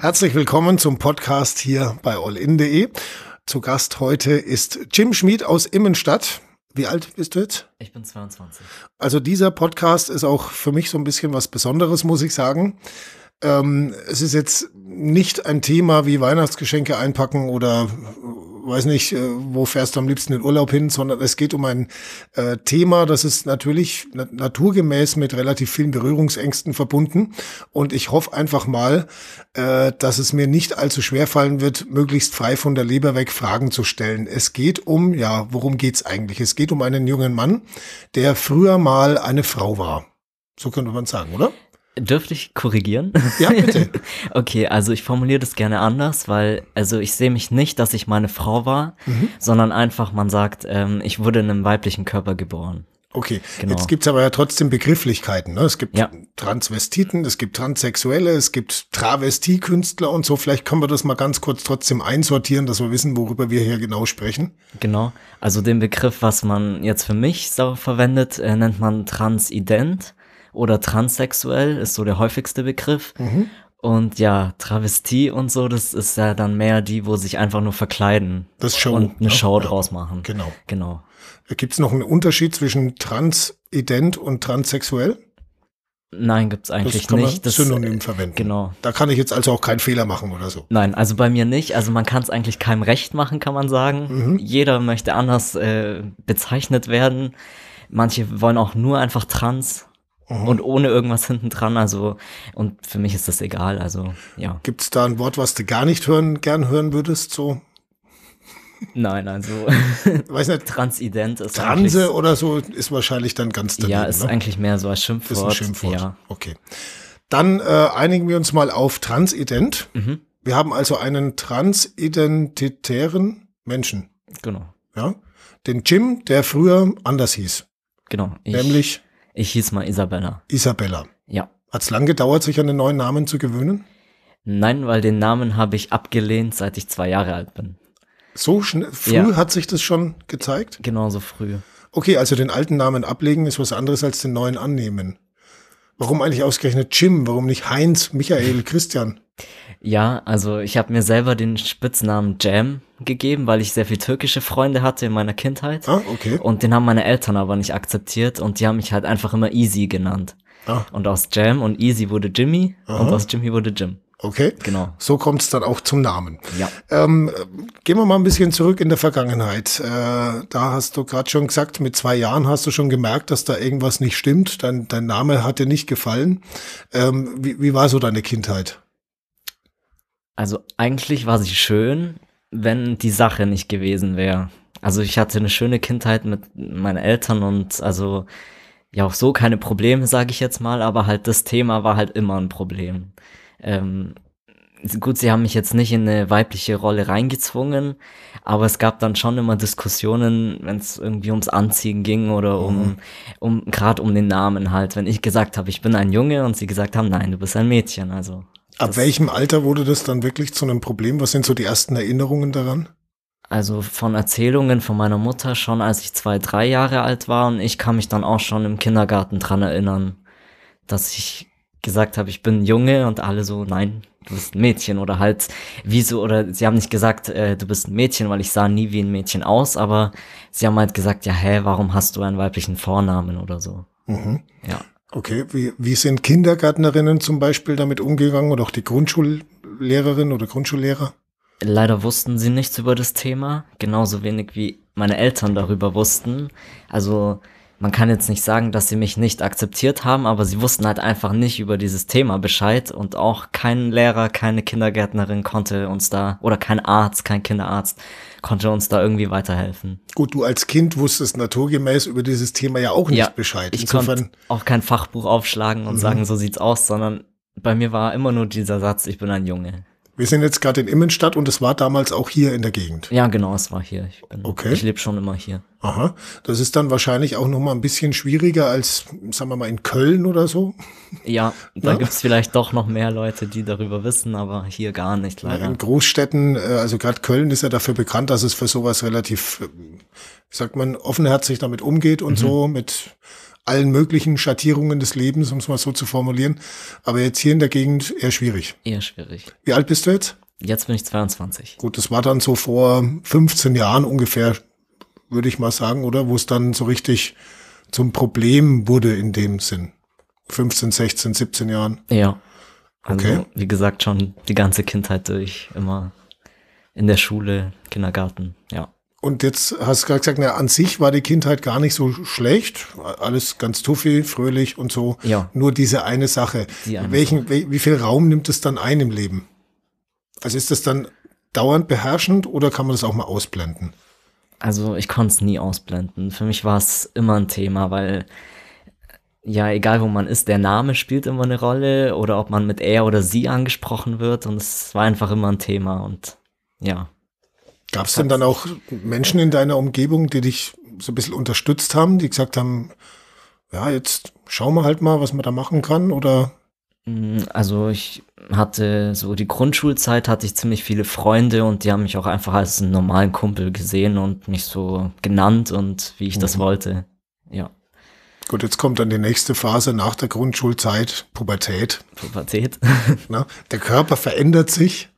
Herzlich willkommen zum Podcast hier bei allin.de. Zu Gast heute ist Jim Schmid aus Immenstadt. Wie alt bist du jetzt? Ich bin 22. Also dieser Podcast ist auch für mich so ein bisschen was Besonderes, muss ich sagen. Ähm, es ist jetzt nicht ein Thema wie Weihnachtsgeschenke einpacken oder weiß nicht, äh, wo fährst du am liebsten in Urlaub hin, sondern es geht um ein äh, Thema, das ist natürlich naturgemäß mit relativ vielen Berührungsängsten verbunden. Und ich hoffe einfach mal, äh, dass es mir nicht allzu schwer fallen wird, möglichst frei von der Leber weg Fragen zu stellen. Es geht um, ja, worum geht's eigentlich? Es geht um einen jungen Mann, der früher mal eine Frau war. So könnte man sagen, oder? Dürfte ich korrigieren? Ja, bitte. okay, also ich formuliere das gerne anders, weil, also ich sehe mich nicht, dass ich meine Frau war, mhm. sondern einfach, man sagt, ähm, ich wurde in einem weiblichen Körper geboren. Okay, genau. jetzt gibt's aber ja trotzdem Begrifflichkeiten. Ne? Es gibt ja. Transvestiten, es gibt Transsexuelle, es gibt Travestiekünstler und so. Vielleicht können wir das mal ganz kurz trotzdem einsortieren, dass wir wissen, worüber wir hier genau sprechen. Genau, also den Begriff, was man jetzt für mich so verwendet, äh, nennt man Transident oder transsexuell ist so der häufigste Begriff. Mhm. Und ja, Travestie und so, das ist ja dann mehr die, wo sich einfach nur verkleiden das Show, und eine ja, Show draus machen. Genau. Genau. Gibt es noch einen Unterschied zwischen transident und transsexuell? Nein, gibt's eigentlich das kann nicht. das Synonym verwenden. Genau. Da kann ich jetzt also auch keinen Fehler machen oder so. Nein, also bei mir nicht. Also man kann es eigentlich keinem recht machen, kann man sagen. Mhm. Jeder möchte anders äh, bezeichnet werden. Manche wollen auch nur einfach trans Mhm. Und ohne irgendwas hinten dran, also, und für mich ist das egal, also, ja. Gibt es da ein Wort, was du gar nicht hören, gern hören würdest, so? Nein, also, weiß nicht, Transident ist Transe oder so ist wahrscheinlich dann ganz daneben, Ja, ist ne? eigentlich mehr so als Schimpfwort. Ist ein Schimpfwort, ja. okay. Dann äh, einigen wir uns mal auf Transident. Mhm. Wir haben also einen transidentitären Menschen. Genau. Ja, den Jim, der früher anders hieß. Genau. Ich, nämlich ich hieß mal Isabella. Isabella. Ja. Hat es lang gedauert, sich an den neuen Namen zu gewöhnen? Nein, weil den Namen habe ich abgelehnt, seit ich zwei Jahre alt bin. So schnell, früh ja. hat sich das schon gezeigt? Genauso früh. Okay, also den alten Namen ablegen ist was anderes als den neuen annehmen. Warum eigentlich ausgerechnet Jim? Warum nicht Heinz, Michael, Christian? Ja, also ich habe mir selber den Spitznamen Jam gegeben, weil ich sehr viel türkische Freunde hatte in meiner Kindheit. Ah, okay. Und den haben meine Eltern aber nicht akzeptiert und die haben mich halt einfach immer Easy genannt. Ah. Und aus Jam und Easy wurde Jimmy Aha. und aus Jimmy wurde Jim. Okay. Genau. So kommt es dann auch zum Namen. Ja. Ähm, gehen wir mal ein bisschen zurück in der Vergangenheit. Äh, da hast du gerade schon gesagt, mit zwei Jahren hast du schon gemerkt, dass da irgendwas nicht stimmt. Dein, dein Name hat dir nicht gefallen. Ähm, wie, wie war so deine Kindheit? Also eigentlich war sie schön, wenn die Sache nicht gewesen wäre. Also ich hatte eine schöne Kindheit mit meinen Eltern und also ja auch so keine Probleme, sage ich jetzt mal, aber halt das Thema war halt immer ein Problem. Ähm, gut, sie haben mich jetzt nicht in eine weibliche Rolle reingezwungen, aber es gab dann schon immer Diskussionen, wenn es irgendwie ums Anziehen ging oder um, mhm. um gerade um den Namen halt. Wenn ich gesagt habe, ich bin ein Junge und sie gesagt haben, nein, du bist ein Mädchen. Also ab welchem Alter wurde das dann wirklich zu einem Problem? Was sind so die ersten Erinnerungen daran? Also von Erzählungen von meiner Mutter schon, als ich zwei, drei Jahre alt war und ich kann mich dann auch schon im Kindergarten dran erinnern, dass ich gesagt habe, ich bin Junge und alle so, nein, du bist ein Mädchen oder halt, wieso, oder sie haben nicht gesagt, äh, du bist ein Mädchen, weil ich sah nie wie ein Mädchen aus, aber sie haben halt gesagt, ja, hä, warum hast du einen weiblichen Vornamen oder so. Mhm. Ja. Okay, wie, wie sind Kindergärtnerinnen zum Beispiel damit umgegangen oder auch die Grundschullehrerin oder Grundschullehrer? Leider wussten sie nichts über das Thema, genauso wenig wie meine Eltern darüber wussten. Also man kann jetzt nicht sagen, dass sie mich nicht akzeptiert haben, aber sie wussten halt einfach nicht über dieses Thema Bescheid und auch kein Lehrer, keine Kindergärtnerin konnte uns da, oder kein Arzt, kein Kinderarzt konnte uns da irgendwie weiterhelfen. Gut, du als Kind wusstest naturgemäß über dieses Thema ja auch nicht ja, Bescheid. Ich konnte auch kein Fachbuch aufschlagen und mhm. sagen, so sieht's aus, sondern bei mir war immer nur dieser Satz, ich bin ein Junge. Wir sind jetzt gerade in Immenstadt und es war damals auch hier in der Gegend. Ja, genau, es war hier. Ich, bin, okay. ich lebe schon immer hier. Aha. Das ist dann wahrscheinlich auch noch mal ein bisschen schwieriger als, sagen wir mal, in Köln oder so. Ja, da ja? gibt's vielleicht doch noch mehr Leute, die darüber wissen, aber hier gar nicht leider. in Großstädten, äh, also gerade Köln ist ja dafür bekannt, dass es für sowas relativ, wie sagt man, offenherzig damit umgeht und mhm. so, mit allen möglichen Schattierungen des Lebens, um es mal so zu formulieren. Aber jetzt hier in der Gegend eher schwierig. Eher schwierig. Wie alt bist du jetzt? Jetzt bin ich 22. Gut, das war dann so vor 15 Jahren ungefähr, würde ich mal sagen, oder? Wo es dann so richtig zum Problem wurde in dem Sinn. 15, 16, 17 Jahren. Ja. Also, Okay. wie gesagt, schon die ganze Kindheit durch, immer in der Schule, Kindergarten, ja. Und jetzt hast du gerade gesagt, na, an sich war die Kindheit gar nicht so schlecht. Alles ganz tuffi, fröhlich und so. Ja. Nur diese eine Sache. Die eine Welchen, wel- wie viel Raum nimmt es dann ein im Leben? Also ist das dann dauernd beherrschend oder kann man das auch mal ausblenden? Also ich konnte es nie ausblenden. Für mich war es immer ein Thema, weil ja, egal wo man ist, der Name spielt immer eine Rolle oder ob man mit er oder sie angesprochen wird und es war einfach immer ein Thema und ja. Gab es denn dann auch Menschen in deiner Umgebung, die dich so ein bisschen unterstützt haben, die gesagt haben, ja, jetzt schauen wir halt mal, was man da machen kann oder Mm, Also ich hatte so die Grundschulzeit hatte ich ziemlich viele Freunde und die haben mich auch einfach als einen normalen Kumpel gesehen und mich so genannt und wie ich das wollte. Ja, gut, jetzt kommt dann die nächste Phase nach der Grundschulzeit, Pubertät. Pubertät. Ne? Der Körper verändert sich.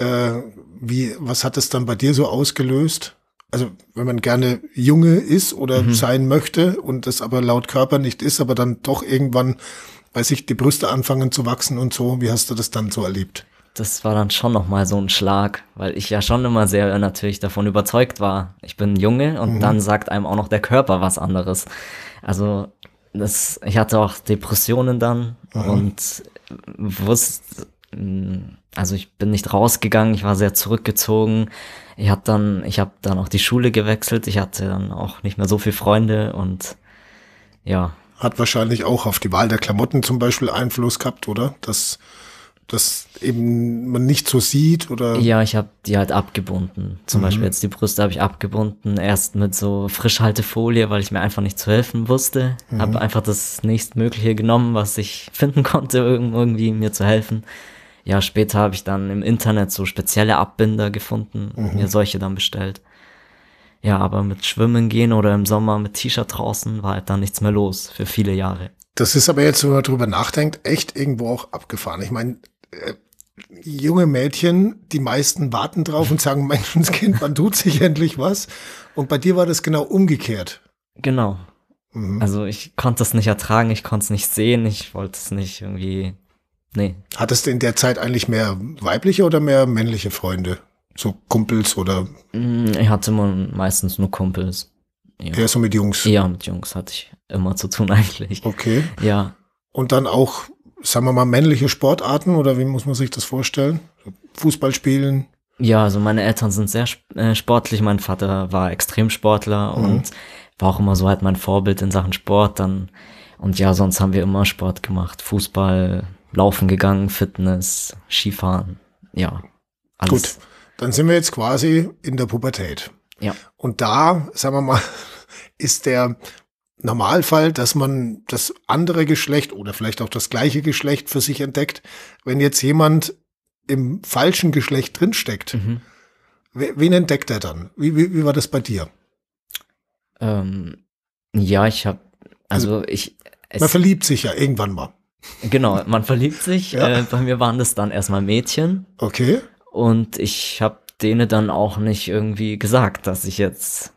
Äh, wie, was hat es dann bei dir so ausgelöst? Also, wenn man gerne Junge ist oder sein möchte und das aber laut Körper nicht ist, aber dann doch irgendwann, weiß ich, die Brüste anfangen zu wachsen und so, wie hast du das dann so erlebt? Das war dann schon nochmal so ein Schlag, weil ich ja schon immer sehr natürlich davon überzeugt war. Ich bin ein Junge und dann sagt einem auch noch der Körper was anderes. Also das, ich hatte auch Depressionen dann und wusste, also ich bin nicht rausgegangen, ich war sehr zurückgezogen. Ich habe dann, ich habe dann auch die Schule gewechselt. Ich hatte dann auch nicht mehr so viele Freunde und ja, Hat wahrscheinlich auch auf die Wahl der Klamotten zum Beispiel Einfluss gehabt, oder? Dass, dass eben man nicht so sieht oder Ja, ich habe die halt abgebunden. Zum Beispiel jetzt die Brüste habe ich abgebunden. Erst mit so Frischhaltefolie, weil ich mir einfach nicht zu helfen wusste. Habe einfach das nächstmögliche genommen, was ich finden konnte, irgendwie mir zu helfen. Ja, später habe ich dann im Internet so spezielle Abbinder gefunden und mir solche dann bestellt. Ja, aber mit Schwimmen gehen oder im Sommer mit T-Shirt draußen war halt dann nichts mehr los für viele Jahre. Das ist aber jetzt, wenn man drüber nachdenkt, echt irgendwo auch abgefahren. Ich meine, äh, junge Mädchen, die meisten warten drauf und sagen, Menschenskind, wann tut sich endlich was? Und bei dir war das genau umgekehrt. Genau. Mhm. Also ich konnte es nicht ertragen, ich konnte es nicht sehen, ich wollte es nicht irgendwie. Nee, Hattest du in der Zeit eigentlich mehr weibliche oder mehr männliche Freunde? So Kumpels oder Mm, Ich hatte immer meistens nur Kumpels. Ja. eher so mit Jungs? Eher mit Jungs hatte ich immer zu tun eigentlich. Okay. Ja. Und dann auch, sagen wir mal, männliche Sportarten oder wie muss man sich das vorstellen? Fußball spielen? Ja, also meine Eltern sind sehr äh, sportlich. Mein Vater war Extremsportler und war auch immer so halt mein Vorbild in Sachen Sport. Dann und ja, sonst haben wir immer Sport gemacht. Fußball, Laufen gegangen, Fitness, Skifahren. Ja. Alles. Gut. Dann sind wir jetzt quasi in der Pubertät. Ja. Und da, sagen wir mal, ist der Normalfall, dass man das andere Geschlecht oder vielleicht auch das gleiche Geschlecht für sich entdeckt. Wenn jetzt jemand im falschen Geschlecht drinsteckt, Mhm. we- wen entdeckt er dann? Wie, wie, wie war das bei dir? Ähm, ja, ich habe also ich es, Man verliebt sich ja irgendwann mal. Genau, man verliebt sich. Ja. Äh, bei mir waren das dann erstmal Mädchen Okay. und ich habe denen dann auch nicht irgendwie gesagt, dass ich jetzt,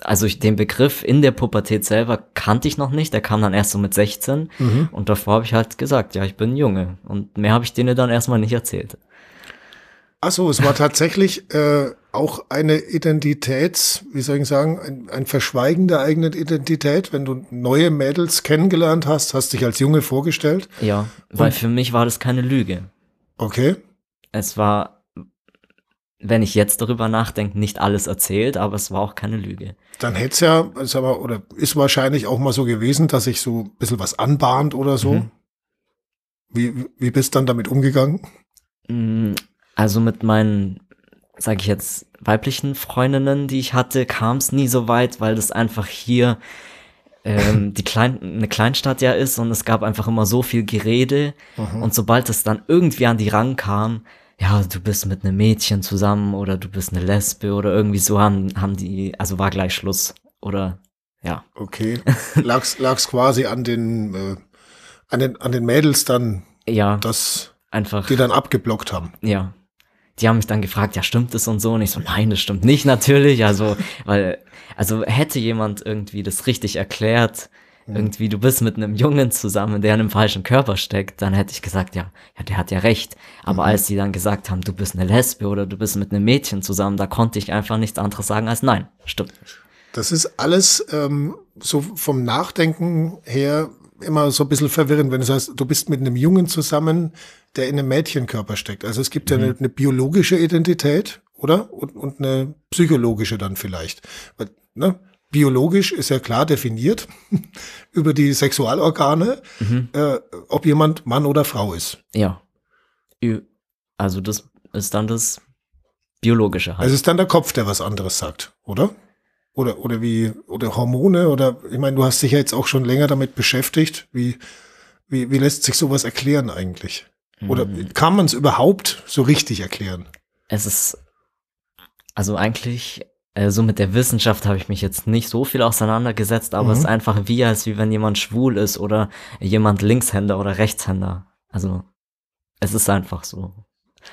also ich, den Begriff in der Pubertät selber kannte ich noch nicht, der kam dann erst so mit 16 Mhm. und davor habe ich halt gesagt, ja, ich bin Junge und mehr habe ich denen dann erstmal nicht erzählt. Ach so, es war tatsächlich äh, auch eine Identitäts, wie soll ich sagen, ein, ein Verschweigen der eigenen Identität. Wenn du neue Mädels kennengelernt hast, hast dich als Junge vorgestellt. Ja, weil Und- für mich war das keine Lüge. Okay. Es war, wenn ich jetzt darüber nachdenke, nicht alles erzählt, aber es war auch keine Lüge. Dann hätte es ja, sag mal, oder ist wahrscheinlich auch mal so gewesen, dass sich so ein bisschen was anbahnt oder so. Mhm. Wie, wie bist du dann damit umgegangen? Also mit meinen, sage ich jetzt, weiblichen Freundinnen, die ich hatte, kam es nie so weit, weil das einfach hier ähm, die Klein eine Kleinstadt ja ist und es gab einfach immer so viel Gerede und sobald es dann irgendwie an die rankam, ja, du bist mit einem Mädchen zusammen oder du bist eine Lesbe oder irgendwie so haben, haben die, also war gleich Schluss oder ja. Okay. Lag's, lag's quasi an den, äh, an den, an den Mädels dann, Ja, dass einfach. die dann abgeblockt haben. Ja. Die haben mich dann gefragt, ja, stimmt das und so? Und ich so, nein, das stimmt nicht natürlich. Also, weil, also hätte jemand irgendwie das richtig erklärt, irgendwie, du bist mit einem Jungen zusammen, der in einem falschen Körper steckt, dann hätte ich gesagt, ja, ja, der hat ja recht. Aber als die dann gesagt haben, du bist eine Lesbe oder du bist mit einem Mädchen zusammen, da konnte ich einfach nichts anderes sagen als nein, stimmt nicht. Das ist alles ähm, so vom Nachdenken her immer so ein bisschen verwirrend, wenn du sagst, du bist mit einem Jungen zusammen, der in einem Mädchenkörper steckt. Also es gibt ja eine, eine biologische Identität, oder? Und, und eine psychologische dann vielleicht. Weil, ne? Biologisch ist ja klar definiert über die Sexualorgane, äh, ob jemand Mann oder Frau ist. Ja. Also das ist dann das Biologische halt. Also es ist dann der Kopf, der was anderes sagt, oder? Oder, oder wie, oder Hormone, oder, ich meine, du hast dich ja jetzt auch schon länger damit beschäftigt. Wie, wie, wie lässt sich sowas erklären eigentlich? Oder Mhm. kann man es überhaupt so richtig erklären? Es ist, also eigentlich, äh, so mit der Wissenschaft habe ich mich jetzt nicht so viel auseinandergesetzt, aber es ist einfach wie, als wie wenn jemand schwul ist oder jemand Linkshänder oder Rechtshänder. Also, es ist einfach so.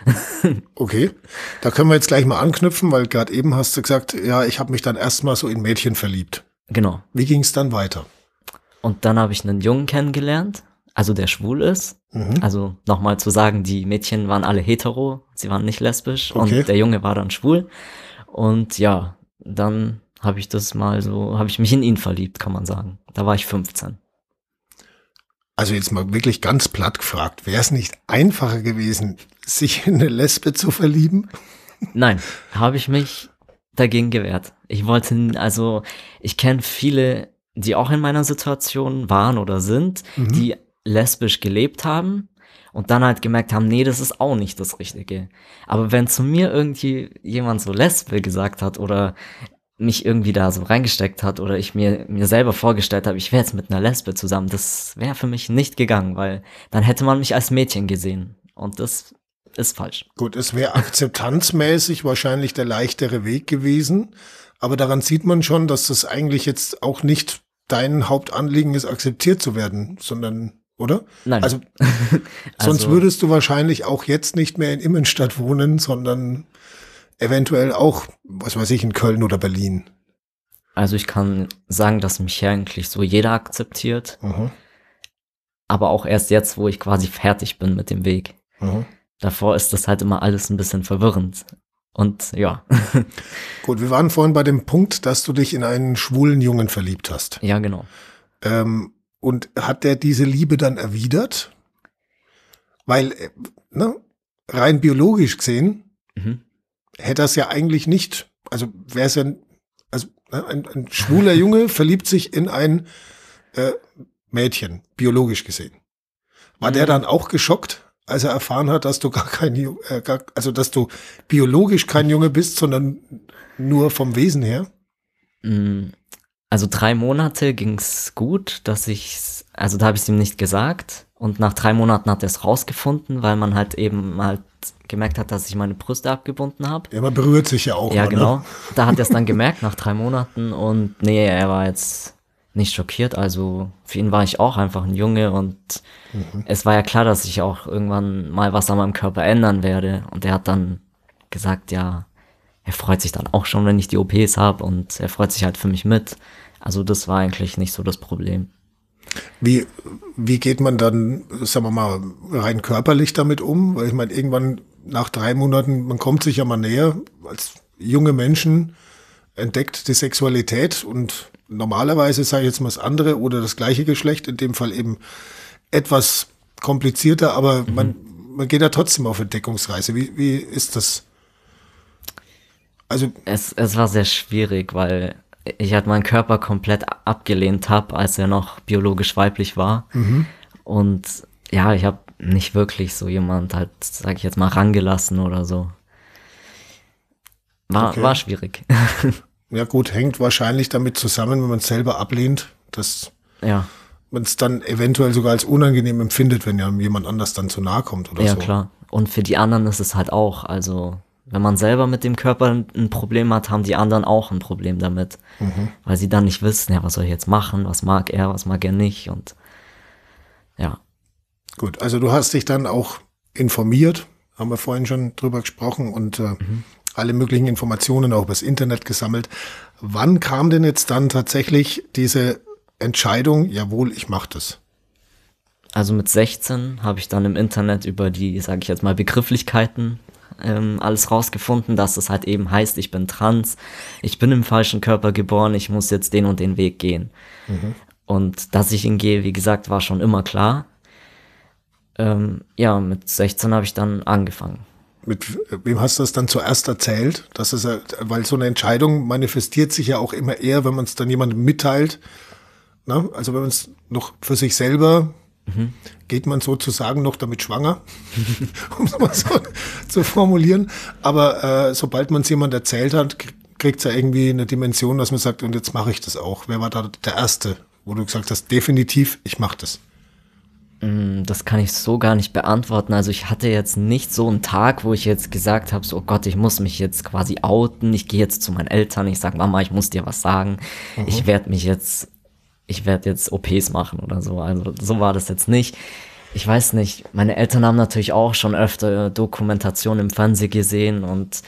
Okay, da können wir jetzt gleich mal anknüpfen, weil gerade eben hast du gesagt, ja, ich habe mich dann erstmal so in Mädchen verliebt. Genau. Wie ging es dann weiter? Und dann habe ich einen Jungen kennengelernt, also der schwul ist. Mhm. Also nochmal zu sagen, die Mädchen waren alle hetero, sie waren nicht lesbisch Okay. und der Junge war dann schwul. Und ja, dann habe ich das mal so, habe ich mich in ihn verliebt, kann man sagen. Da war ich 15. Also jetzt mal wirklich ganz platt gefragt, wäre es nicht einfacher gewesen, sich in eine Lesbe zu verlieben? Nein, habe ich mich dagegen gewehrt. Ich wollte, also ich kenne viele, die auch in meiner Situation waren oder sind, die lesbisch gelebt haben und dann halt gemerkt haben, nee, das ist auch nicht das Richtige. Aber wenn zu mir irgendwie jemand so Lesbe gesagt hat oder mich irgendwie da so reingesteckt hat oder ich mir, mir selber vorgestellt habe, ich wäre jetzt mit einer Lesbe zusammen, das wäre für mich nicht gegangen, weil dann hätte man mich als Mädchen gesehen. Und das ist falsch. Gut, es wäre akzeptanzmäßig wahrscheinlich der leichtere Weg gewesen, aber daran sieht man schon, dass das eigentlich jetzt auch nicht dein Hauptanliegen ist, akzeptiert zu werden, sondern, oder? Nein. Also, sonst Also- würdest du wahrscheinlich auch jetzt nicht mehr in Immenstadt wohnen, sondern eventuell auch, was weiß ich, in Köln oder Berlin. Also ich kann sagen, dass mich hier eigentlich so jeder akzeptiert, Mhm. aber auch erst jetzt, wo ich quasi fertig bin mit dem Weg. Mhm. Davor ist das halt immer alles ein bisschen verwirrend. Und ja, Gut, wir waren vorhin bei dem Punkt, dass du dich in einen schwulen Jungen verliebt hast. ja genau. Ähm, und hat der diese Liebe dann erwidert? Weil, äh, ne, rein biologisch gesehen, Mhm. Hätte das ja eigentlich nicht, also wäre es ja, also ne, ein, ein schwuler Junge verliebt sich in ein äh, Mädchen, biologisch gesehen. War der Mhm. dann auch geschockt, als er erfahren hat, dass du gar kein, äh, gar, also dass du biologisch kein Junge bist, sondern nur vom Wesen her? Mm, Also drei Monate ging's gut, dass ich, also da habe ich es ihm nicht gesagt. Und nach drei Monaten hat er es rausgefunden, weil man halt eben halt gemerkt hat, dass ich meine Brüste abgebunden habe. Ja, man berührt sich ja auch. Ja, mal, ne? genau. Da hat er es dann gemerkt nach drei Monaten und nee, er war jetzt nicht schockiert. Also für ihn war ich auch einfach ein Junge und es war ja klar, dass ich auch irgendwann mal was an meinem Körper ändern werde. Und er hat dann gesagt, ja, er freut sich dann auch schon, wenn ich die OPs habe und er freut sich halt für mich mit. Also das war eigentlich nicht so das Problem. Wie, wie geht man dann, sagen wir mal, rein körperlich damit um? Weil ich meine, irgendwann nach drei Monaten, man kommt sich ja mal näher als junge Menschen, entdeckt die Sexualität und normalerweise sage ich jetzt mal das andere oder das gleiche Geschlecht, in dem Fall eben etwas komplizierter, aber man, man geht ja trotzdem auf Entdeckungsreise. Wie, wie ist das? Also, Es, es war sehr schwierig, weil ich halt meinen Körper komplett abgelehnt habe, als er noch biologisch weiblich war. Und ja, ich habe nicht wirklich so jemand halt, sag ich jetzt mal, rangelassen oder so. War, Okay. war schwierig. ja gut, hängt wahrscheinlich damit zusammen, wenn man es selber ablehnt, dass ja, man es dann eventuell sogar als unangenehm empfindet, wenn ja jemand anders dann zu nahe kommt oder ja so. klar. Und für die anderen ist es halt auch, also wenn man selber mit dem Körper ein, Problem hat, haben die anderen auch ein Problem damit. Weil sie dann nicht wissen, ja, was soll ich jetzt machen, was mag er, was mag er nicht und ja. Gut, also du hast dich dann auch informiert, haben wir vorhin schon drüber gesprochen und äh, alle möglichen Informationen auch übers Internet gesammelt. Wann kam denn jetzt dann tatsächlich diese Entscheidung, jawohl, ich mache das? Also mit 16 habe ich dann im Internet über die, sage ich jetzt mal, Begrifflichkeiten ähm, alles rausgefunden, dass es halt eben heißt, ich bin trans, ich bin im falschen Körper geboren, ich muss jetzt den und den Weg gehen. Und dass ich ihn gehe, wie gesagt, war schon immer klar. Ähm, ja, mit 16 habe ich dann angefangen. Mit wem hast du das dann zuerst erzählt? Das ist ja, weil so eine Entscheidung manifestiert sich ja auch immer eher, wenn man es dann jemandem mitteilt. Ne? Also wenn man es noch für sich selber geht man sozusagen noch damit schwanger, um es mal so zu formulieren. Aber äh, sobald man es jemand erzählt hat, kriegt es ja irgendwie eine Dimension, dass man sagt, und jetzt mache ich das auch. Wer war da der Erste, wo du gesagt hast, definitiv, ich mache das? Das kann ich so gar nicht beantworten. Also ich hatte jetzt nicht so einen Tag, wo ich jetzt gesagt habe, so oh Gott, ich muss mich jetzt quasi outen. Ich gehe jetzt zu meinen Eltern, ich sage, Mama, ich muss dir was sagen. Ich werde mich jetzt, ich werde jetzt OPs machen oder so. Also so war das jetzt nicht. Ich weiß nicht, meine Eltern haben natürlich auch schon öfter Dokumentationen im Fernsehen gesehen und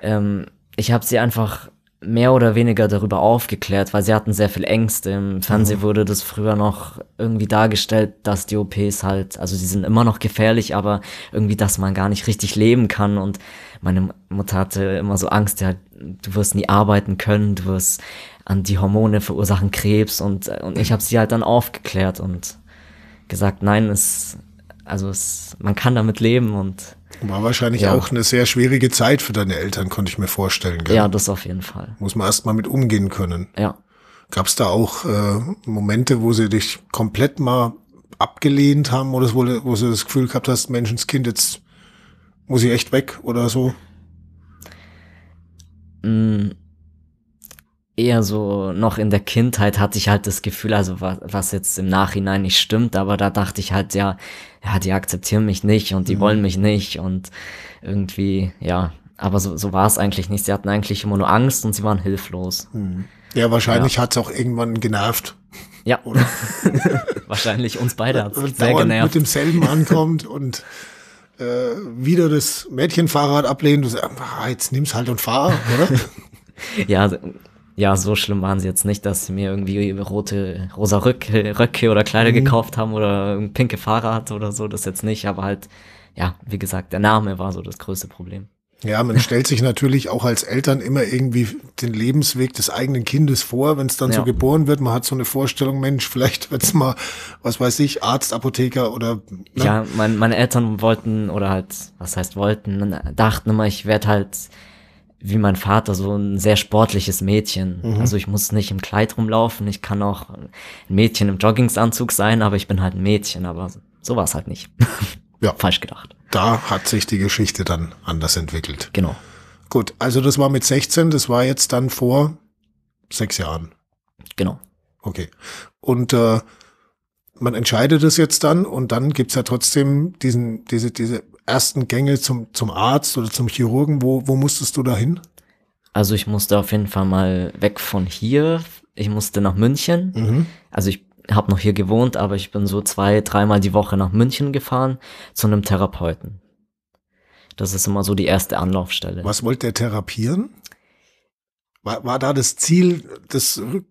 ähm, ich habe sie einfach mehr oder weniger darüber aufgeklärt, weil sie hatten sehr viel Ängste. Im Fernsehen wurde das früher noch irgendwie dargestellt, dass die OPs halt, also die sind immer noch gefährlich, aber irgendwie, dass man gar nicht richtig leben kann. Und meine Mutter hatte immer so Angst, ja, du wirst nie arbeiten können, du wirst an die Hormone verursachen Krebs und, und ich habe sie halt dann aufgeklärt und gesagt, nein, es, also es, man kann damit leben und War wahrscheinlich Ja. auch eine sehr schwierige Zeit für deine Eltern, konnte ich mir vorstellen. Gell? ja, das auf jeden Fall. Muss man erst mal mit umgehen können. Ja. Gab es da auch äh, Momente, wo sie dich komplett mal abgelehnt haben oder wo, wo sie das Gefühl gehabt hast, Menschenskind, jetzt muss ich echt weg oder so? Mm, eher so noch in der Kindheit hatte ich halt das Gefühl, also was, was jetzt im Nachhinein nicht stimmt, aber da dachte ich halt, ja, ja, die akzeptieren mich nicht und die wollen mich nicht und irgendwie, ja, aber so, so war es eigentlich nicht. Sie hatten eigentlich immer nur Angst und sie waren hilflos. Ja, wahrscheinlich hat's auch irgendwann genervt. Ja, wahrscheinlich uns beide hat es sehr dauernd mit genervt. demselben ankommt und äh, wieder das Mädchenfahrrad ablehnt, du sagst, ah, jetzt nimm's halt und fahr, oder? Ja, ja, so schlimm waren sie jetzt nicht, dass sie mir irgendwie rote, rosa Röcke, Röcke oder Kleider gekauft haben oder ein pinke Fahrrad oder so, das jetzt nicht, aber halt, ja, wie gesagt, der Name war so das größte Problem. Ja, man stellt sich natürlich auch als Eltern immer irgendwie den Lebensweg des eigenen Kindes vor, wenn es dann so Ja. geboren wird. Man hat so eine Vorstellung, Mensch, vielleicht wird's mal, was weiß ich, Arzt, Apotheker oder ne? Ja, mein, meine Eltern wollten, oder halt, was heißt wollten, dachten immer, ich werde halt wie mein Vater so ein sehr sportliches Mädchen. Also ich muss nicht im Kleid rumlaufen, ich kann auch ein Mädchen im Joggingsanzug sein, aber ich bin halt ein Mädchen, aber so war es halt nicht. Ja. Falsch gedacht. da hat sich die Geschichte dann anders entwickelt. Genau. Gut, also das war mit 16, das war jetzt dann vor sechs Jahren. Genau. Okay. Und äh, man entscheidet es jetzt dann und dann gibt's ja trotzdem diesen, diese, diese ersten Gänge zum, zum Arzt oder zum Chirurgen. Wo, wo musstest du da hin? Also ich musste auf jeden Fall mal weg von hier. Ich musste nach München. Mhm. Also ich habe noch hier gewohnt, aber ich bin so zwei, dreimal die Woche nach München gefahren zu einem Therapeuten. Das ist immer so die erste Anlaufstelle. Was wollte er therapieren? War, war da das Ziel, das, Rück-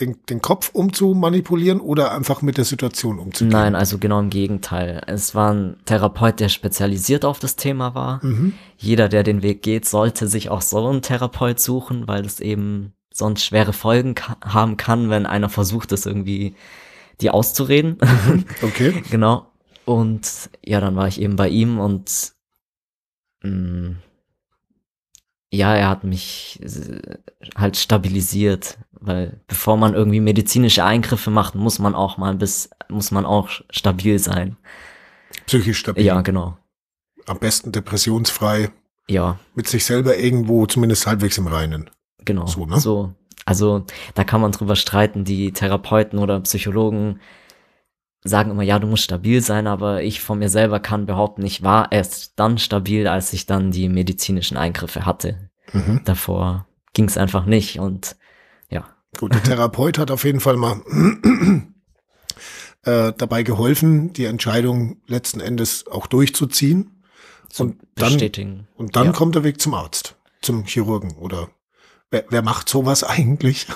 den, den Kopf umzumanipulieren oder einfach mit der Situation umzugehen? Nein, also genau im Gegenteil. Es war ein Therapeut, der spezialisiert auf das Thema war. Jeder, der den Weg geht, sollte sich auch so einen Therapeut suchen, weil das eben sonst schwere Folgen ka haben kann, wenn einer versucht, das irgendwie die auszureden. Okay. genau. Und ja, dann war ich eben bei ihm und mh, ja, er hat mich äh, halt stabilisiert, weil bevor man irgendwie medizinische Eingriffe macht, muss man auch mal bis, muss man auch stabil sein. Psychisch stabil. Ja, genau. Am besten depressionsfrei, Ja, mit sich selber irgendwo zumindest halbwegs im Reinen. genau. So, ne? so. Also da kann man drüber streiten, die Therapeuten oder Psychologen sagen immer, ja, du musst stabil sein, aber ich von mir selber kann behaupten, ich war erst dann stabil, als ich dann die medizinischen Eingriffe hatte. Mhm. Davor ging es einfach nicht und. Gut, der Therapeut hat auf jeden Fall mal äh, dabei geholfen, die Entscheidung letzten Endes auch durchzuziehen. Zu Und dann- bestätigen. Und dann Ja. kommt der Weg zum Arzt, zum Chirurgen oder wer, wer macht sowas eigentlich?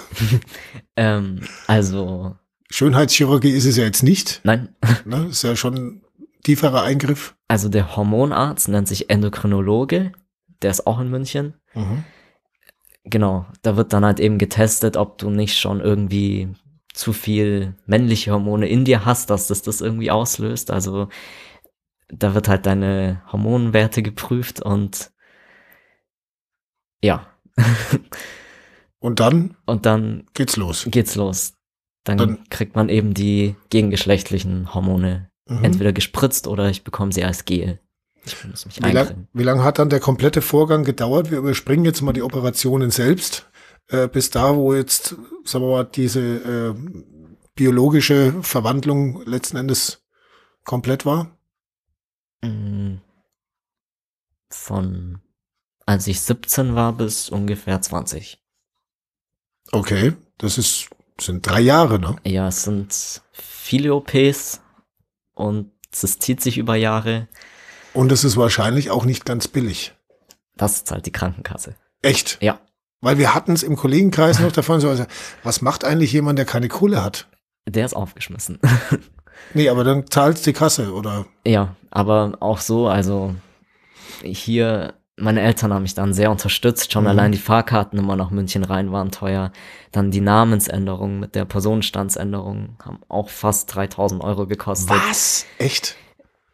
Ähm, also, Schönheitschirurgie ist es ja jetzt nicht. nein, Ne? Ist ja schon ein tieferer Eingriff. also der Hormonarzt nennt sich Endokrinologe, der ist auch in München. Mhm. Genau, da wird dann halt eben getestet, ob du nicht schon irgendwie zu viel männliche Hormone in dir hast, dass das das irgendwie auslöst. Also da wird halt deine Hormonwerte geprüft und ja, Und dann und dann geht's los. geht's los. Dann, Dann- kriegt man eben die gegengeschlechtlichen Hormone Mhm. entweder gespritzt oder ich bekomme sie als Gel. Wie lang, eincremen. wie lang hat dann der komplette Vorgang gedauert? Wir überspringen jetzt mal die Operationen selbst, äh, bis da, wo jetzt, sagen wir mal, diese äh, biologische Verwandlung letzten Endes komplett war. Mm, Von als ich 17 war bis ungefähr 20. Okay, das ist, sind drei Jahre, ne? Ja, es sind viele OPs und es zieht sich über Jahre. Und es ist wahrscheinlich auch nicht ganz billig. Das zahlt die Krankenkasse. Echt? Ja. Weil wir hatten es im Kollegenkreis noch davon, so, also, was macht eigentlich jemand, der keine Kohle hat? Der ist aufgeschmissen. Nee, aber dann zahlt die Kasse, oder? ja, aber auch so, also hier, meine Eltern haben mich dann sehr unterstützt. Schon Mhm. allein die Fahrkarten immer nach München rein waren teuer. Dann die Namensänderung mit der Personenstandsänderung haben auch fast 3000 Euro gekostet. Was? Echt?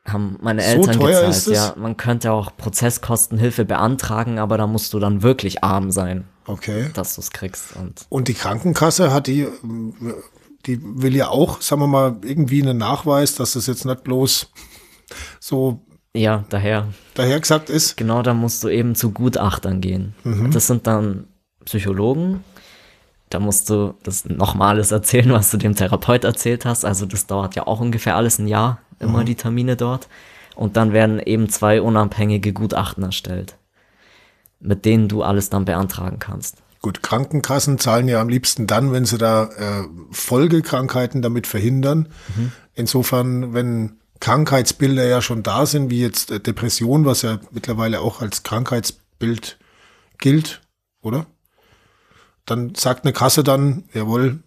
Haben meine So Eltern teuer gezahlt. ist es? Ja, man könnte auch Prozesskostenhilfe beantragen, aber da musst du dann wirklich arm sein, Okay. dass du es kriegst. Und Und die Krankenkasse hat die, die will ja auch, sagen wir mal, irgendwie einen Nachweis, dass das jetzt nicht bloß so ja, daher, dahergesagt ist. genau da musst du eben zu Gutachtern gehen. Mhm. Das sind dann Psychologen. Da musst du das nochmales erzählen, was du dem Therapeut erzählt hast. Also das dauert ja auch ungefähr alles ein Jahr, immer Mhm. die Termine dort. Und dann werden eben zwei unabhängige Gutachten erstellt, mit denen du alles dann beantragen kannst. Gut, Krankenkassen zahlen ja am liebsten dann, wenn sie da äh, Folgekrankheiten damit verhindern. Insofern, wenn Krankheitsbilder ja schon da sind, wie jetzt äh, Depression, was ja mittlerweile auch als Krankheitsbild gilt, oder? Dann sagt eine Kasse dann, jawohl,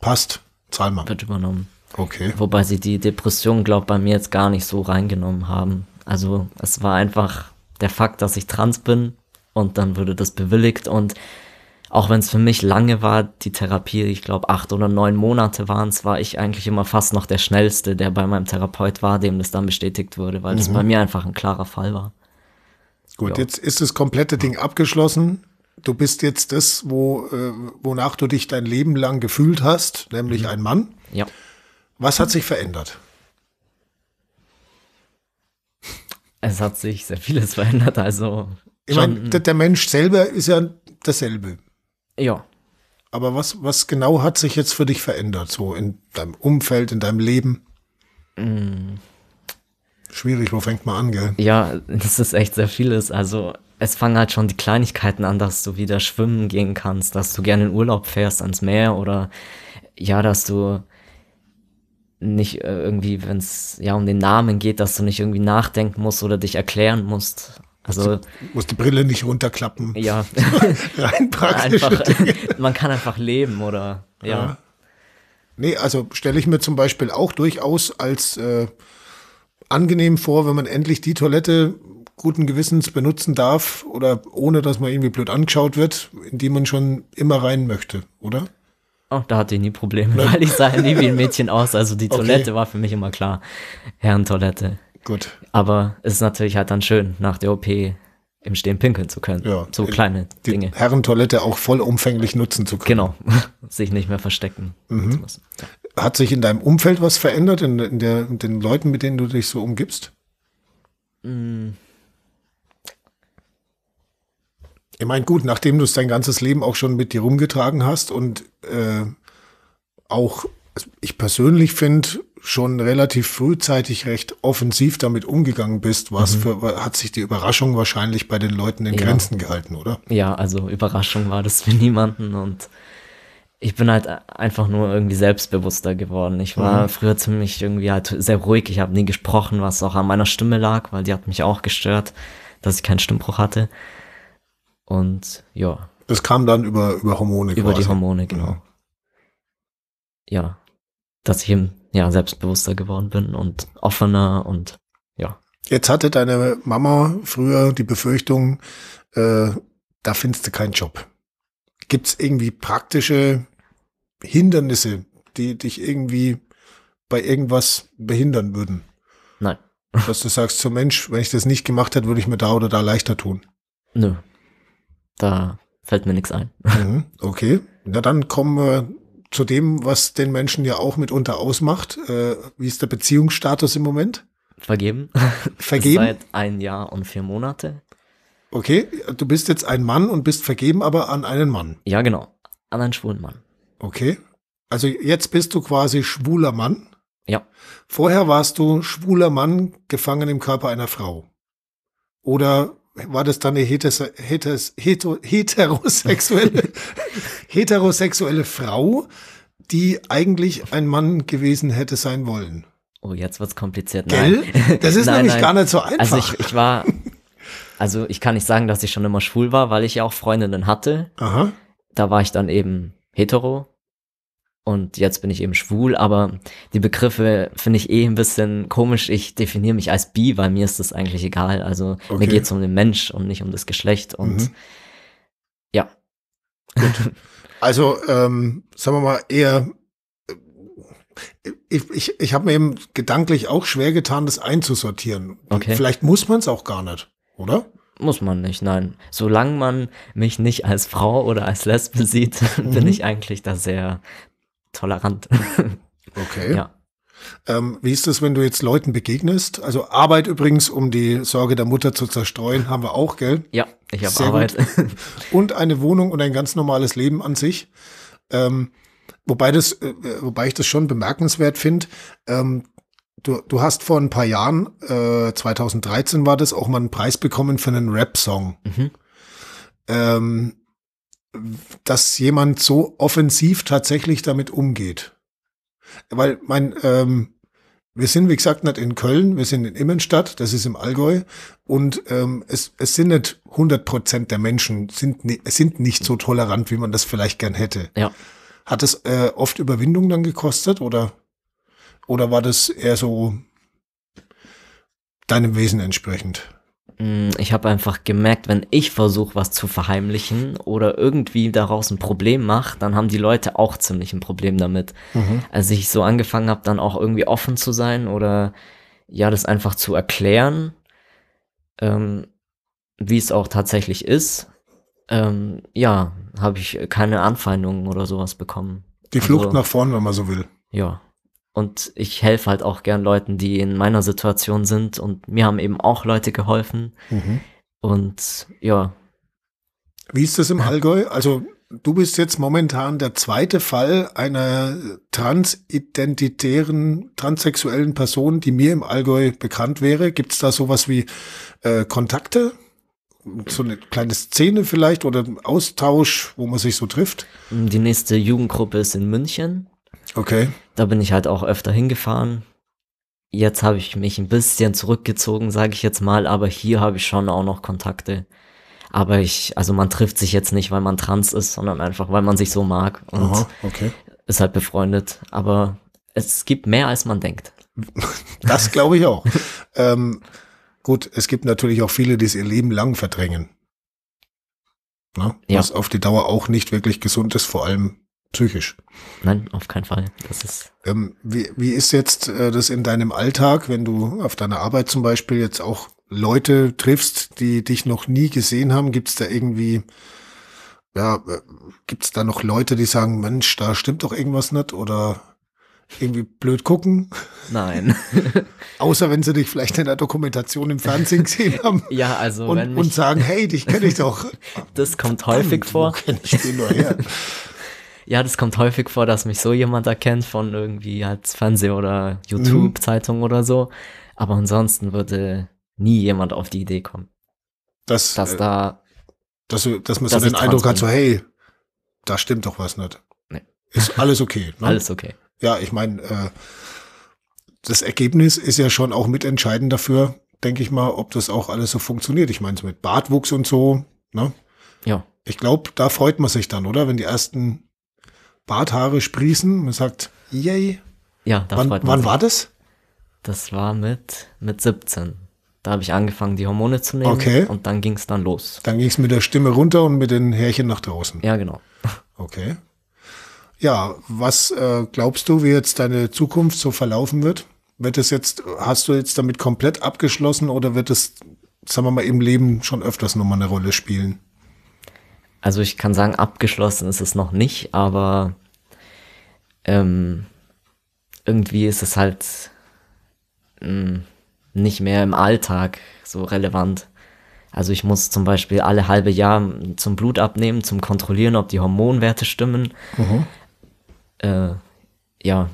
passt, zahl mal. Wird übernommen. Okay. Wobei sie die Depression, glaub bei mir jetzt gar nicht so reingenommen haben. Also es war einfach der Fakt, dass ich trans bin und dann wurde das bewilligt und auch wenn es für mich lange war, die Therapie, ich glaube acht oder neun Monate waren es, war ich eigentlich immer fast noch der Schnellste, der bei meinem Therapeut war, dem das dann bestätigt wurde, weil das bei mir einfach ein klarer Fall war. Gut, Ja. jetzt ist das komplette Ding abgeschlossen. Du bist jetzt das, wo, äh, wonach du dich dein Leben lang gefühlt hast, nämlich ein Mann. Ja. Was hat sich verändert? Es hat sich sehr vieles verändert, also Ich meine, der, der Mensch selber ist ja dasselbe. ja. Aber was, was genau hat sich jetzt für dich verändert, so in deinem Umfeld, in deinem Leben? Mm. Schwierig, wo fängt man an, gell? Ja, das ist echt sehr vieles. Also es fangen halt schon die Kleinigkeiten an, dass du wieder schwimmen gehen kannst, dass du gerne in Urlaub fährst ans Meer oder ja, dass du nicht äh, irgendwie, wenn es ja um den Namen geht, dass du nicht irgendwie nachdenken musst oder dich erklären musst. Also musst die Brille nicht runterklappen. ja, Rein praktisch. man kann einfach leben oder ja. Ja. Nee, also stelle ich mir zum Beispiel auch durchaus als äh, angenehm vor, wenn man endlich die Toilette guten Gewissens benutzen darf oder ohne, dass man irgendwie blöd angeschaut wird, in die man schon immer rein möchte, oder? Oh, da hatte ich nie Probleme, weil ich sah nie wie ein Mädchen aus. Also die Okay. Toilette war für mich immer klar. Herrentoilette. Gut. Aber es ist natürlich halt dann schön, nach der OP im Stehen pinkeln zu können. Ja. So kleine Die Dinge. Herrentoilette auch vollumfänglich nutzen zu können. Genau. Sich nicht mehr verstecken Mhm. zu müssen. Ja. Hat sich in deinem Umfeld was verändert, in, der, in den Leuten, mit denen du dich so umgibst? Mm, Ich meine, gut, nachdem du es dein ganzes Leben auch schon mit dir rumgetragen hast und äh, auch ich persönlich finde, schon relativ frühzeitig recht offensiv damit umgegangen bist, was mhm. für, hat sich die Überraschung wahrscheinlich bei den Leuten in ja. Grenzen gehalten, oder? Ja, also Überraschung war das für niemanden und ich bin halt einfach nur irgendwie selbstbewusster geworden. Ich war mhm. früher ziemlich irgendwie halt sehr ruhig. Ich habe nie gesprochen, was auch an meiner Stimme lag, weil die hat mich auch gestört, dass ich keinen Stimmbruch hatte. Und ja. Das kam dann über, über Hormone. Über quasi. die Hormone, genau. Ja. ja. Dass ich eben ja, selbstbewusster geworden bin und offener und ja. Jetzt hatte deine Mama früher die Befürchtung, äh, da findest du keinen Job. Gibt es irgendwie praktische Hindernisse, die dich irgendwie bei irgendwas behindern würden? Nein. Dass du sagst, so Mensch, wenn ich das nicht gemacht hätte, würde ich mir da oder da leichter tun. Nö. Da fällt mir nichts ein. Mhm, okay. Na dann kommen wir zu dem, was den Menschen ja auch mitunter ausmacht. Äh, wie ist der Beziehungsstatus im Moment? Vergeben. Vergeben? Seit ein Jahr und vier Monate. Okay, du bist jetzt ein Mann und bist vergeben, aber an einen Mann. Ja, genau. An einen schwulen Mann. Okay. Also jetzt bist du quasi schwuler Mann. Ja. Vorher warst du schwuler Mann, gefangen im Körper einer Frau. Oder war das dann eine hetes, heto, heterosexuelle, heterosexuelle Frau, die eigentlich ein Mann gewesen hätte sein wollen? Oh, jetzt wird's kompliziert. Gell? Nein. Das ist nein, nämlich nein. gar nicht so einfach. Also ich, ich war, also ich kann nicht sagen, dass ich schon immer schwul war, weil ich ja auch Freundinnen hatte. Aha. Da war ich dann eben hetero und jetzt bin ich eben schwul, aber die Begriffe finde ich eh ein bisschen komisch. Ich definiere mich als bi, weil mir ist das eigentlich egal. Also okay. mir geht es um den Mensch und nicht um das Geschlecht und mhm. ja. Gut. Also, ähm, sagen wir mal, eher äh, ich, ich, ich habe mir eben gedanklich auch schwer getan, das einzusortieren. Okay. Vielleicht muss man es auch gar nicht, oder? Muss man nicht, nein. Solange man mich nicht als Frau oder als Lesbe sieht, mhm. bin ich eigentlich da sehr tolerant. Okay. Ja. Ähm, wie ist das, wenn du jetzt Leuten begegnest? Also Arbeit übrigens, um die Sorge der Mutter zu zerstreuen, haben wir auch, gell? Ja, ich habe Arbeit. Gut. Und eine Wohnung und ein ganz normales Leben an sich. Ähm, wobei das, äh, wobei ich das schon bemerkenswert finde. Ähm, du, du hast vor ein paar Jahren, äh, 2013 war das, auch mal einen Preis bekommen für einen Rap-Song. Mhm. Dass jemand so offensiv tatsächlich damit umgeht. Weil mein, ähm, wir sind, wie gesagt, nicht in Köln, wir sind in Immenstadt, das ist im Allgäu. Und ähm, es, es sind nicht 100 Prozent der Menschen, sind, sind nicht so tolerant, wie man das vielleicht gern hätte. Ja. Hat es äh, oft Überwindung dann gekostet oder, oder war das eher so deinem Wesen entsprechend? Mm, ich habe einfach gemerkt, wenn ich versuche, was zu verheimlichen oder irgendwie daraus ein Problem mache, dann haben die Leute auch ziemlich ein Problem damit. Mhm. Als ich so angefangen habe, dann auch irgendwie offen zu sein oder ja, das einfach zu erklären, ähm, wie es auch tatsächlich ist, ähm, ja, habe ich keine Anfeindungen oder sowas bekommen. Die Flucht also, nach vorn, wenn man so will. Ja. Und ich helfe halt auch gern Leuten, die in meiner Situation sind. Und mir haben eben auch Leute geholfen. Mhm. Und ja. Wie ist das im Allgäu? Also du bist jetzt momentan der zweite Fall einer transidentitären, transsexuellen Person, die mir im Allgäu bekannt wäre. Gibt es da sowas wie äh, Kontakte? So eine kleine Szene vielleicht oder Austausch, wo man sich so trifft? Die nächste Jugendgruppe ist in München. Okay. Da bin ich halt auch öfter hingefahren. Jetzt habe ich mich ein bisschen zurückgezogen, sage ich jetzt mal, aber hier habe ich schon auch noch Kontakte. Aber ich, also man trifft sich jetzt nicht, weil man trans ist, sondern einfach, weil man sich so mag und Aha, okay. ist halt befreundet. Aber es gibt mehr, als man denkt. Das glaube ich auch. ähm, gut, es gibt natürlich auch viele, die es ihr Leben lang verdrängen. Ne? Was ja. auf die Dauer auch nicht wirklich gesund ist, vor allem psychisch. Nein, auf keinen Fall. Das ist. Ähm, wie, wie ist jetzt äh, das in deinem Alltag, wenn du auf deiner Arbeit zum Beispiel jetzt auch Leute triffst, die dich noch nie gesehen haben? Gibt es da irgendwie, ja, äh, gibt es da noch Leute, die sagen, Mensch, da stimmt doch irgendwas nicht oder irgendwie blöd gucken? Nein. Außer wenn sie dich vielleicht in der Dokumentation im Fernsehen gesehen haben. ja, also und, und sagen, hey, dich kenne ich doch. das kommt häufig vor. Wo kenne ich den nur her? Ja, das kommt häufig vor, dass mich so jemand erkennt von irgendwie halt Fernseh- oder YouTube-Zeitung mhm. oder so. Aber ansonsten würde nie jemand auf die Idee kommen. Das, dass äh, da. Dass, dass man dass so den Eindruck hat, so, hey, da stimmt doch was nicht. Nee. Ist alles okay. Ne? Alles okay. Ja, ich meine, äh, das Ergebnis ist ja schon auch mitentscheidend dafür, denke ich mal, ob das auch alles so funktioniert. Ich meine, so mit Bartwuchs und so, ne? Ja. Ich glaube, da freut man sich dann, oder? Wenn die ersten Barthaare sprießen, man sagt, yay. Ja, da wann, Wann war das? Das war mit, mit 17. Da habe ich angefangen, die Hormone zu nehmen. Okay. Und dann ging es dann los. Dann ging es mit der Stimme runter und mit den Härchen nach draußen. Ja, genau. Okay. Ja, was äh, glaubst du, wie jetzt deine Zukunft so verlaufen wird? Wird es jetzt, hast du jetzt damit komplett abgeschlossen oder wird es, sagen wir mal, im Leben schon öfters nochmal eine Rolle spielen? Also ich kann sagen, abgeschlossen ist es noch nicht, aber ähm, irgendwie ist es halt mh, hm, nicht mehr im Alltag so relevant. Also ich muss zum Beispiel alle halbe Jahr zum Blut abnehmen, zum Kontrollieren, ob die Hormonwerte stimmen. Mhm. Äh, ja,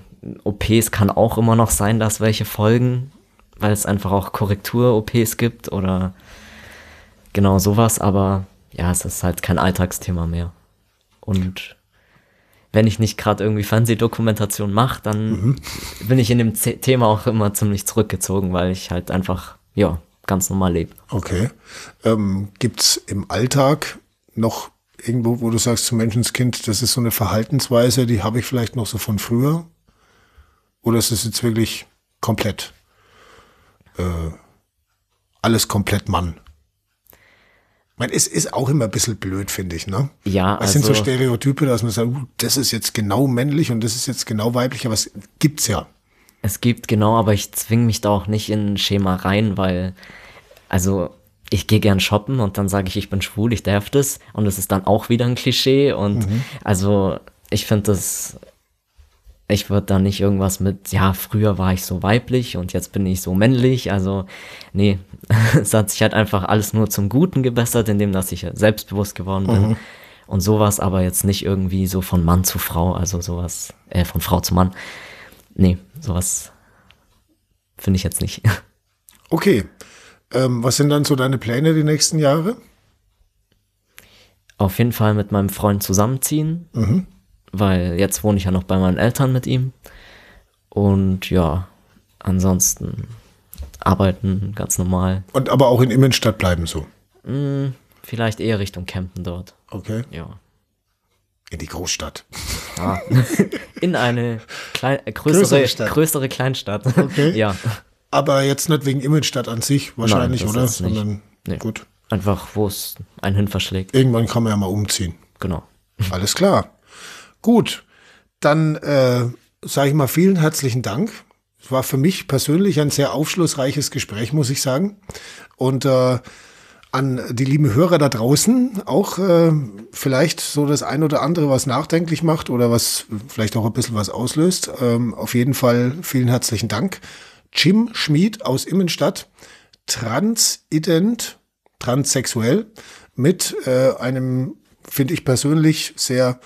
OPs kann auch immer noch sein, dass welche folgen, weil es einfach auch Korrektur-OPs gibt oder genau sowas, aber ja, es ist halt kein Alltagsthema mehr. Und wenn ich nicht gerade irgendwie Fernsehdokumentation mache, dann mhm. bin ich in dem Thema auch immer ziemlich zurückgezogen, weil ich halt einfach, ja, ganz normal lebe. Okay. Ähm, Gibt es im Alltag noch irgendwo, wo du sagst, zum Menschenskind, das ist so eine Verhaltensweise, die habe ich vielleicht noch so von früher? Oder ist es jetzt wirklich komplett äh, alles komplett Mann? Ich meine, es ist auch immer ein bisschen blöd, finde ich, ne? Ja, Was also, sind so also Stereotype, dass man sagt, uh, das ist jetzt genau männlich und das ist jetzt genau weiblich, aber es gibt's ja. Es gibt genau, aber ich zwinge mich da auch nicht in ein Schema rein, weil, also, ich gehe gern shoppen und dann sage ich, ich bin schwul, ich darf das und das ist dann auch wieder ein Klischee und mhm. also, ich finde das ich würde da nicht irgendwas mit, ja, früher war ich so weiblich und jetzt bin ich so männlich. Also, nee, es hat sich halt einfach alles nur zum Guten gebessert, indem dass ich selbstbewusst geworden bin. Mhm. Und sowas, aber jetzt nicht irgendwie so von Mann zu Frau, also sowas, äh, von Frau zu Mann. Nee, sowas finde ich jetzt nicht. Okay. Ähm, was sind dann so deine Pläne die nächsten Jahre? Auf jeden Fall mit meinem Freund zusammenziehen. Mhm weil jetzt wohne ich ja noch bei meinen Eltern mit ihm. Und ja, ansonsten arbeiten ganz normal. Und aber auch in Immenstadt bleiben so? Hm, vielleicht eher Richtung Campen dort. Okay. Ja. In die Großstadt. Ja. In eine klein, äh, größere, größere, größere, Kleinstadt. Okay. ja. Aber jetzt nicht wegen Immenstadt an sich wahrscheinlich, Nein, oder? Sondern nee. gut. Einfach, wo es einen hin verschlägt. Irgendwann kann man ja mal umziehen. Genau. Alles klar. Gut, dann äh, sage ich mal vielen herzlichen Dank. Es war für mich persönlich ein sehr aufschlussreiches Gespräch, muss ich sagen. Und äh, an die lieben Hörer da draußen auch äh, vielleicht so das ein oder andere, was nachdenklich macht oder was vielleicht auch ein bisschen was auslöst. Ähm, auf jeden Fall vielen herzlichen Dank. Jim Schmid aus Immenstadt, transident, transsexuell, mit äh, einem, finde ich persönlich, sehr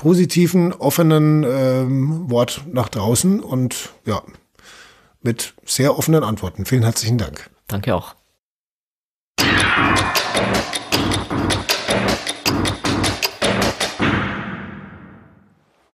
positiven, offenen ähm, Wort nach draußen und ja, mit sehr offenen Antworten. Vielen herzlichen Dank. Danke auch.